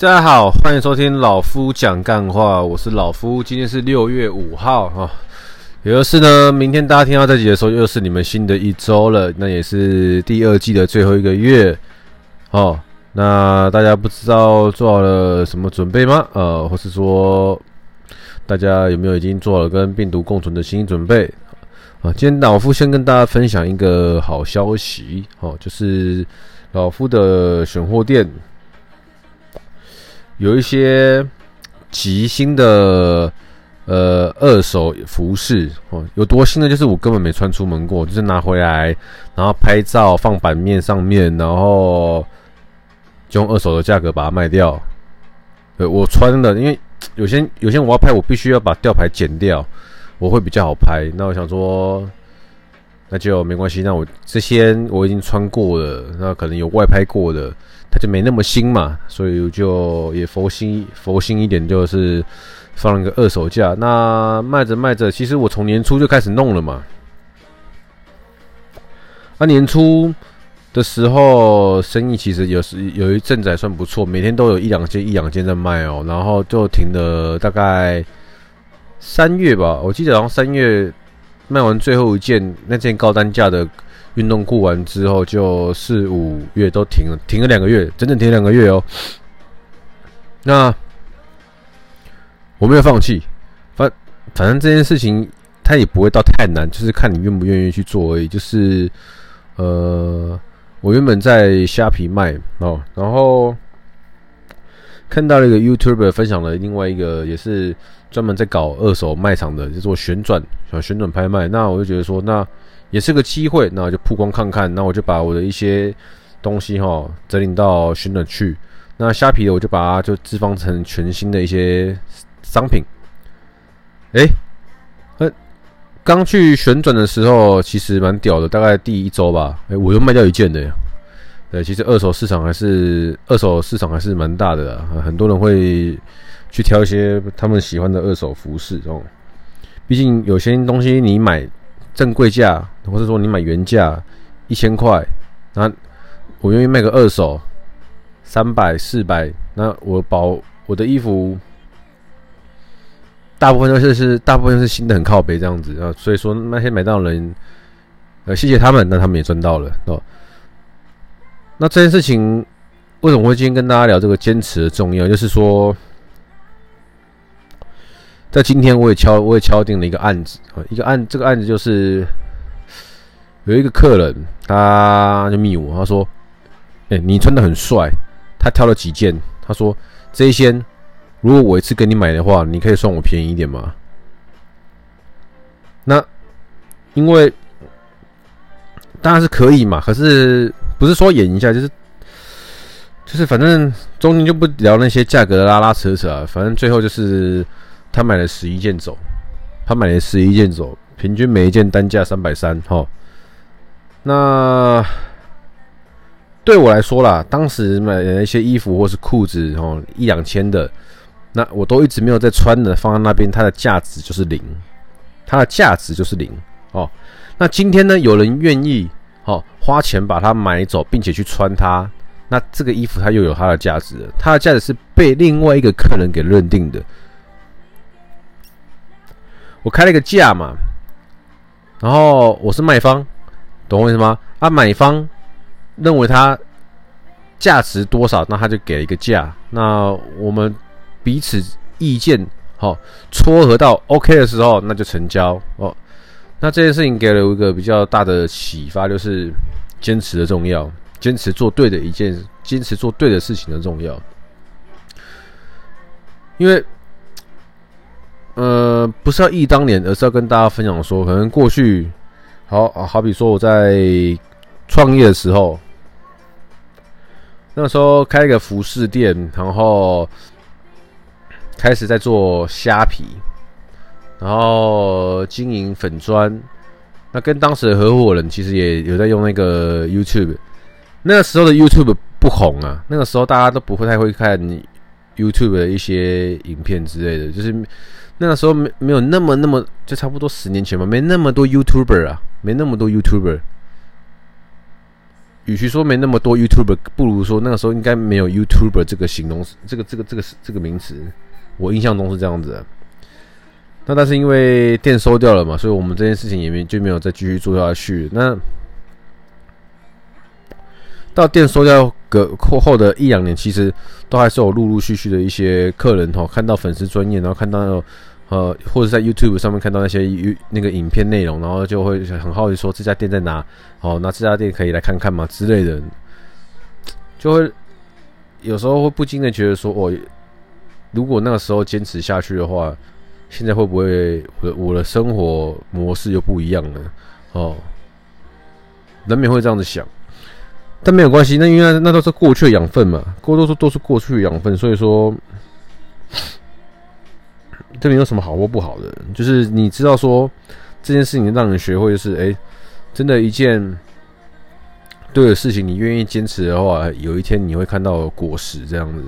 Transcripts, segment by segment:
大家好，欢迎收听老夫讲干话，我是老夫。今天是六月五号啊，也就是呢，明天大家听到这集的时候，又是你们新的一周了，那也是第二季的最后一个月哦。那大家不知道做好了什么准备吗？呃，或是说大家有没有已经做了跟病毒共存的心理准备啊？今天老夫先跟大家分享一个好消息哦，就是老夫的选货店。有一些极新的呃二手服饰哦，有多新呢？就是我根本没穿出门过，就是拿回来，然后拍照放版面上面，然后就用二手的价格把它卖掉。呃，我穿的，因为有些有些我要拍，我必须要把吊牌剪掉，我会比较好拍。那我想说，那就没关系。那我这些我已经穿过了，那可能有外拍过的。它就没那么新嘛，所以就也佛心佛心一点，就是放了一个二手价。那卖着卖着，其实我从年初就开始弄了嘛。那年初的时候，生意其实有时有一阵子还算不错，每天都有一两件一两件在卖哦。然后就停了大概三月吧，我记得好像三月卖完最后一件那件高单价的。运动过完之后，就四五月都停了，停了两个月，整整停两个月哦。那我没有放弃，反反正这件事情它也不会到太难，就是看你愿不愿意去做而已。就是呃，我原本在虾皮卖哦，然后看到了一个 YouTube 分享了另外一个，也是专门在搞二手卖场的，就做旋转，想旋转拍卖。那我就觉得说，那。也是个机会，那我就曝光看看，那我就把我的一些东西哈整理到旋转去。那虾皮的我就把它就置放成全新的一些商品。哎，呃，刚去旋转的时候其实蛮屌的，大概第一周吧，哎，我又卖掉一件的呀。对，其实二手市场还是二手市场还是蛮大的，很多人会去挑一些他们喜欢的二手服饰这种。毕竟有些东西你买。正规价，或者说你买原价一千块，那我愿意卖个二手三百四百，那我保我的衣服大部分都是是大部分是新的，很靠北这样子啊，所以说那些买到的人，呃，谢谢他们，那他们也赚到了哦。那这件事情为什么会今天跟大家聊这个坚持的重要？就是说。在今天，我也敲，我也敲定了一个案子啊，一个案，这个案子就是有一个客人，他就密我，他说：“哎，你穿的很帅。”他挑了几件，他说：“这一些，如果我一次给你买的话，你可以算我便宜一点吗？”那因为当然是可以嘛，可是不是说演一下，就是就是反正中间就不聊那些价格的拉拉扯扯啊，反正最后就是。他买了十一件走，他买了十一件走，平均每一件单价三百三，哈。那对我来说啦，当时买的一些衣服或是裤子，哦，一两千的，那我都一直没有在穿的，放在那边，它的价值就是零，它的价值就是零，哦。那今天呢，有人愿意，哦，花钱把它买走，并且去穿它，那这个衣服它又有它的价值了，它的价值是被另外一个客人给认定的。我开了一个价嘛，然后我是卖方，懂我意思吗？啊，买方认为它价值多少，那他就给了一个价。那我们彼此意见好撮合到 OK 的时候，那就成交哦。那这件事情给了我一个比较大的启发，就是坚持的重要，坚持做对的一件，坚持做对的事情的重要，因为。呃，不是要忆当年，而是要跟大家分享说，可能过去，好好比说我在创业的时候，那个时候开一个服饰店，然后开始在做虾皮，然后经营粉砖，那跟当时的合伙人其实也有在用那个 YouTube，那个时候的 YouTube 不红啊，那个时候大家都不会太会看 YouTube 的一些影片之类的，就是。那个时候没没有那么那么，就差不多十年前吧，没那么多 YouTuber 啊，没那么多 YouTuber。与其说没那么多 YouTuber，不如说那个时候应该没有 YouTuber 这个形容词，这个这个这个这个名词，我印象中是这样子的。那但是因为店收掉了嘛，所以我们这件事情也没就没有再继续做下去。那到店收掉个后后的一两年，其实都还是有陆陆续续的一些客人哈，看到粉丝专业，然后看到呃或者在 YouTube 上面看到那些那个影片内容，然后就会很好奇说这家店在哪？哦，那这家店可以来看看吗？之类的，就会有时候会不禁的觉得说，哦，如果那个时候坚持下去的话。现在会不会我的我的生活模式又不一样了？哦，难免会这样子想，但没有关系，那因为那，都是过去的养分嘛，过多数都是过去的养分，所以说这没有什么好或不好的，就是你知道说这件事情让你学会的是，哎，真的，一件对的事情，你愿意坚持的话，有一天你会看到果实这样子。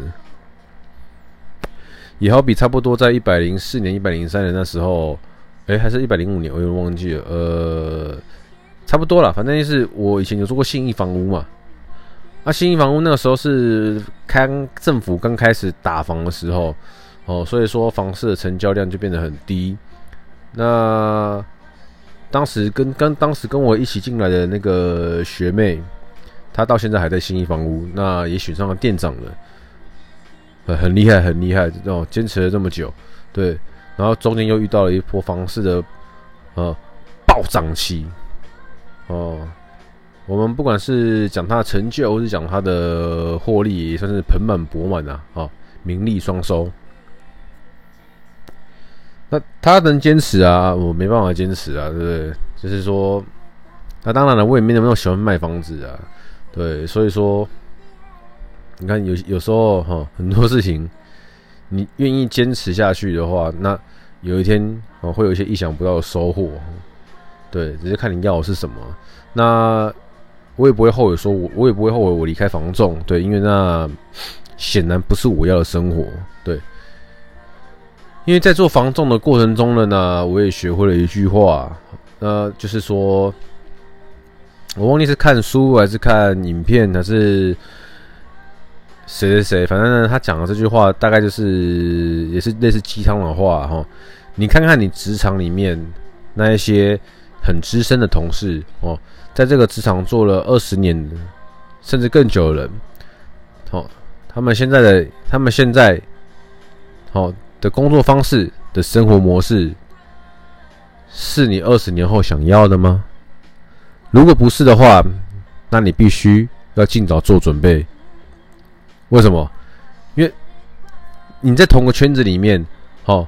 也好比差不多在一百零四年、一百零三年那时候，哎、还是一百零五年，我有点忘记了。呃，差不多了，反正就是我以前有做过信义房屋嘛。那信义房屋那个时候是开政府刚开始打房的时候，哦，所以说房市的成交量就变得很低。那当时跟跟当时跟我一起进来的那个学妹，她到现在还在新义房屋，那也选上了店长了。很厉害，很厉害，哦坚持了这么久，对，然后中间又遇到了一波房市的呃暴涨期，哦，我们不管是讲他的成就，或是讲他的获利，也算是盆满钵满啊，啊，名利双收。那他能坚持啊，我没办法坚持啊，对不对？就是说，那当然了，我也没那么喜欢卖房子啊，对，所以说。你看有有时候哈，很多事情，你愿意坚持下去的话，那有一天哦，会有一些意想不到的收获。对，只是看你要的是什么。那我也不会后悔，说我我也不会后悔我离开房仲。对，因为那显然不是我要的生活。对，因为在做防重的过程中了呢，我也学会了一句话，那就是说，我忘记是看书还是看影片还是。谁谁谁，反正，他讲的这句话大概就是也是类似鸡汤的话哈。你看看你职场里面那一些很资深的同事哦，在这个职场做了二十年甚至更久的人，哦，他们现在的他们现在好的工作方式的生活模式，是你二十年后想要的吗？如果不是的话，那你必须要尽早做准备。为什么？因为你在同个圈子里面，哦，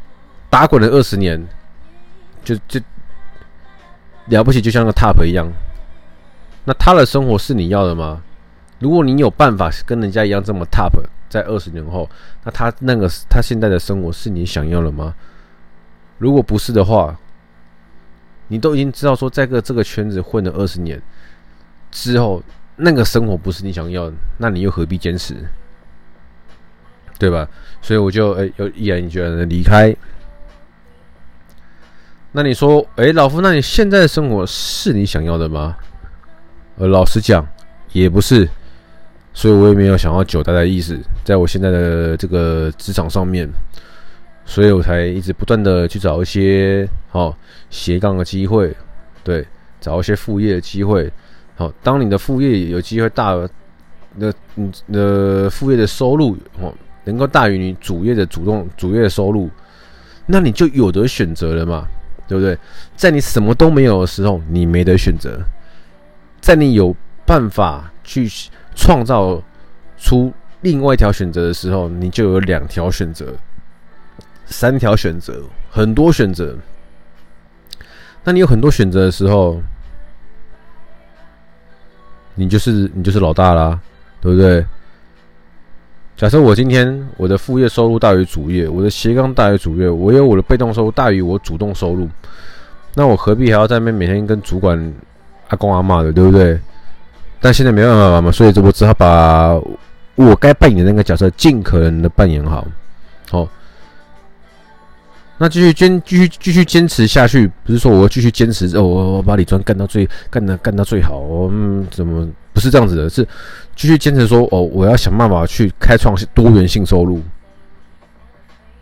打滚了二十年，就就了不起，就像个 top 一样。那他的生活是你要的吗？如果你有办法跟人家一样这么 top，在二十年后，那他那个他现在的生活是你想要的吗？如果不是的话，你都已经知道说，在个这个圈子混了二十年之后，那个生活不是你想要的，那你又何必坚持？对吧？所以我就哎，又毅然决然的离开。那你说，哎，老夫，那你现在的生活是你想要的吗？呃，老实讲，也不是。所以我也没有想要久待的意思，在我现在的这个职场上面，所以我才一直不断的去找一些好斜杠的机会，对，找一些副业的机会。好，当你的副业有机会大，那你的副业的收入哦。能够大于你主业的主动主业的收入，那你就有得选择了嘛，对不对？在你什么都没有的时候，你没得选择；在你有办法去创造出另外一条选择的时候，你就有两条选择、三条选择、很多选择。那你有很多选择的时候，你就是你就是老大啦，对不对？假设我今天我的副业收入大于主业，我的斜杠大于主业，我有我的被动收入大于我主动收入，那我何必还要在那边每天跟主管阿公阿妈的，对不对？但现在没办法嘛，所以我只好把我该扮演的那个角色尽可能的扮演好。好，那继续坚继续继续坚持下去，不是说我要继续坚持哦，我我把李专干到最干的干到最好，我嗯怎么不是这样子的，是继续坚持说哦，我要想办法去开创多元性收入，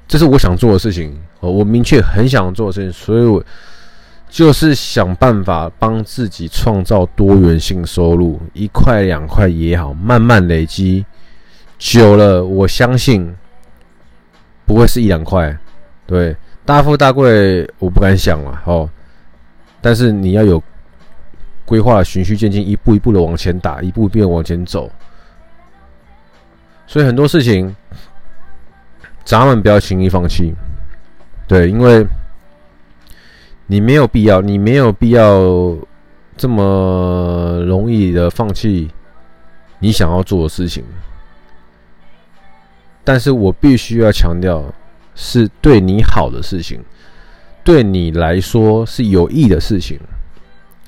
这是我想做的事情哦，我明确很想做的事情，所以我就是想办法帮自己创造多元性收入，一块两块也好，慢慢累积，久了我相信不会是一两块，对，大富大贵我不敢想了哦，但是你要有。规划循序渐进，一步一步的往前打，一步一步的往前走。所以很多事情，咱们不要轻易放弃。对，因为你没有必要，你没有必要这么容易的放弃你想要做的事情。但是我必须要强调，是对你好的事情，对你来说是有益的事情。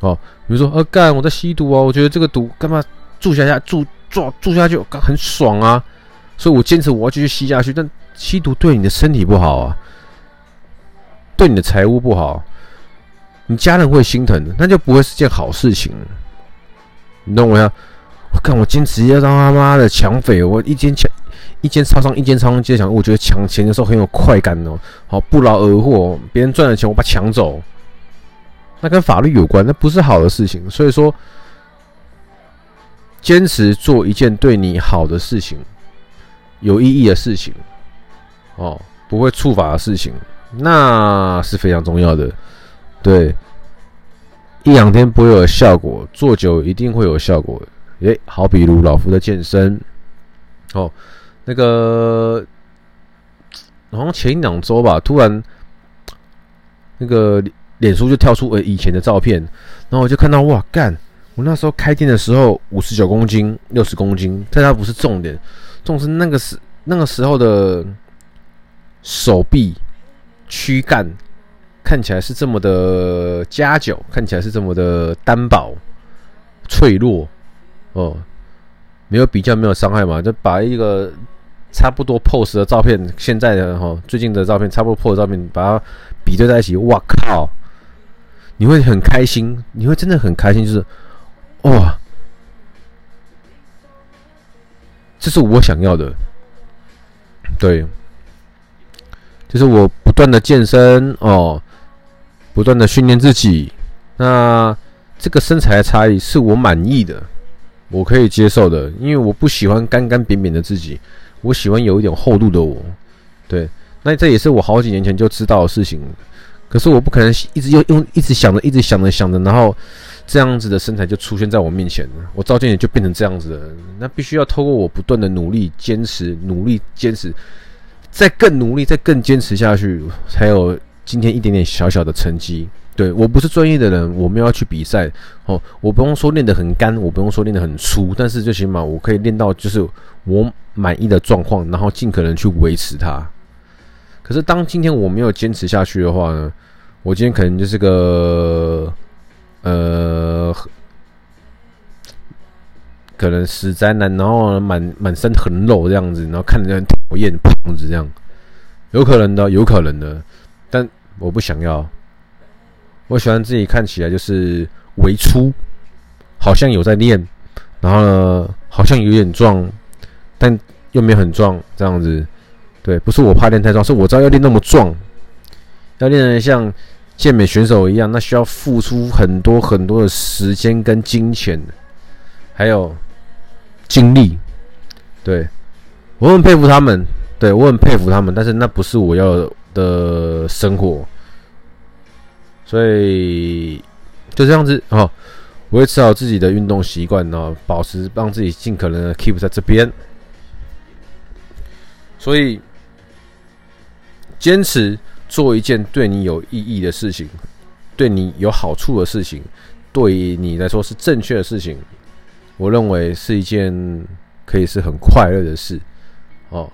哦，比如说，呃，干，我在吸毒啊，我觉得这个毒干嘛住下下住住住下去，很爽啊，所以我坚持我要继续吸下去。但吸毒对你的身体不好啊，对你的财务不好，你家人会心疼的，那就不会是件好事情。你懂我呀？我看，我坚持要当他妈的抢匪，我一间抢一间超商，一间超商接抢，我觉得抢钱的时候很有快感哦。好，不劳而获，别人赚了钱，我把抢走。那跟法律有关，那不是好的事情。所以说，坚持做一件对你好的事情、有意义的事情，哦，不会触法的事情，那是非常重要的。对，一两天不会有效果，做久一定会有效果。诶，好比如老夫的健身，哦，那个好像前一两周吧，突然那个。脸书就跳出呃以前的照片，然后我就看到哇干！我那时候开店的时候五十九公斤、六十公斤，但它不是重点，重点是那个时那个时候的手臂躯干看起来是这么的夹脚，看起来是这么的单薄脆弱哦，没有比较没有伤害嘛，就把一个差不多 pose 的照片，现在的哈最近的照片差不多 pose 的照片，把它比对在一起，哇靠！你会很开心，你会真的很开心，就是哇，这是我想要的，对，就是我不断的健身哦，不断的训练自己，那这个身材的差异是我满意的，我可以接受的，因为我不喜欢干干扁扁的自己，我喜欢有一点厚度的我，对，那这也是我好几年前就知道的事情。可是我不可能一直用用一直想着，一直想着想着，然后这样子的身材就出现在我面前了。我照镜子就变成这样子的，那必须要透过我不断的努力、坚持、努力、坚持，再更努力、再更坚持下去，才有今天一点点小小的成绩。对，我不是专业的人，我没有要去比赛哦，我不用说练得很干，我不用说练得很粗，但是最起码我可以练到就是我满意的状况，然后尽可能去维持它。可是当今天我没有坚持下去的话呢？我今天可能就是个，呃，可能死宅男，然后满满身横肉这样子，然后看着很讨厌胖子这样，有可能的，有可能的，我不想要。我喜欢自己看起来就是微粗，好像有在练，然后呢，好像有点壮，但又没有很壮这样子。对，不是我怕练太壮，是我知道要练那么壮，要练得像。健美选手一样，那需要付出很多很多的时间跟金钱，还有精力。对，我很佩服他们，对，我很佩服他们，但是那不是我要的生活，所以就这样子哦，维持好自己的运动习惯，然后保持让自己尽可能的 keep 在这边，所以坚持。做一件对你有意义的事情，对你有好处的事情，对于你来说是正确的事情，我认为是一件可以是很快乐的事。哦，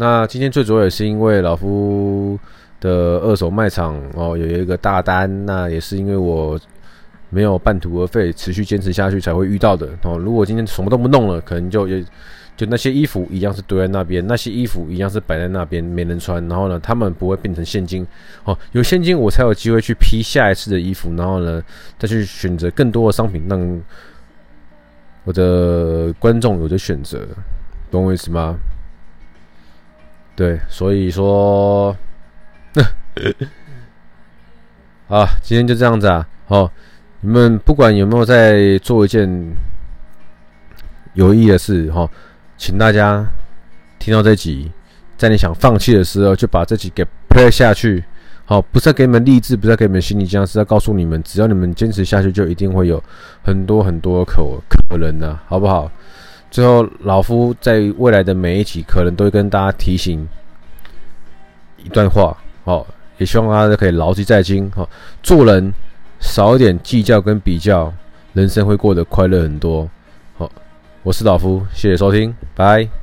那今天最主要也是因为老夫的二手卖场哦有一个大单，那也是因为我没有半途而废，持续坚持下去才会遇到的。哦，如果今天什么都不弄了，可能就也。就那些衣服一样是堆在那边，那些衣服一样是摆在那边没人穿。然后呢，他们不会变成现金哦，有现金我才有机会去批下一次的衣服，然后呢，再去选择更多的商品让我的观众有的选择，懂我意思吗？对，所以说，啊，今天就这样子啊。好，你们不管有没有在做一件有意义的事，哈，请大家听到这集，在你想放弃的时候，就把这集给 play 下去。好，不是给你们励志，不是给你们心理这样，是要告诉你们，只要你们坚持下去，就一定会有很多很多可可能的，好不好？最后，老夫在未来的每一集，可能都会跟大家提醒一段话，哦，也希望大家可以牢记在心，好，做人少一点计较跟比较，人生会过得快乐很多。好，我是老夫，谢谢收听，拜。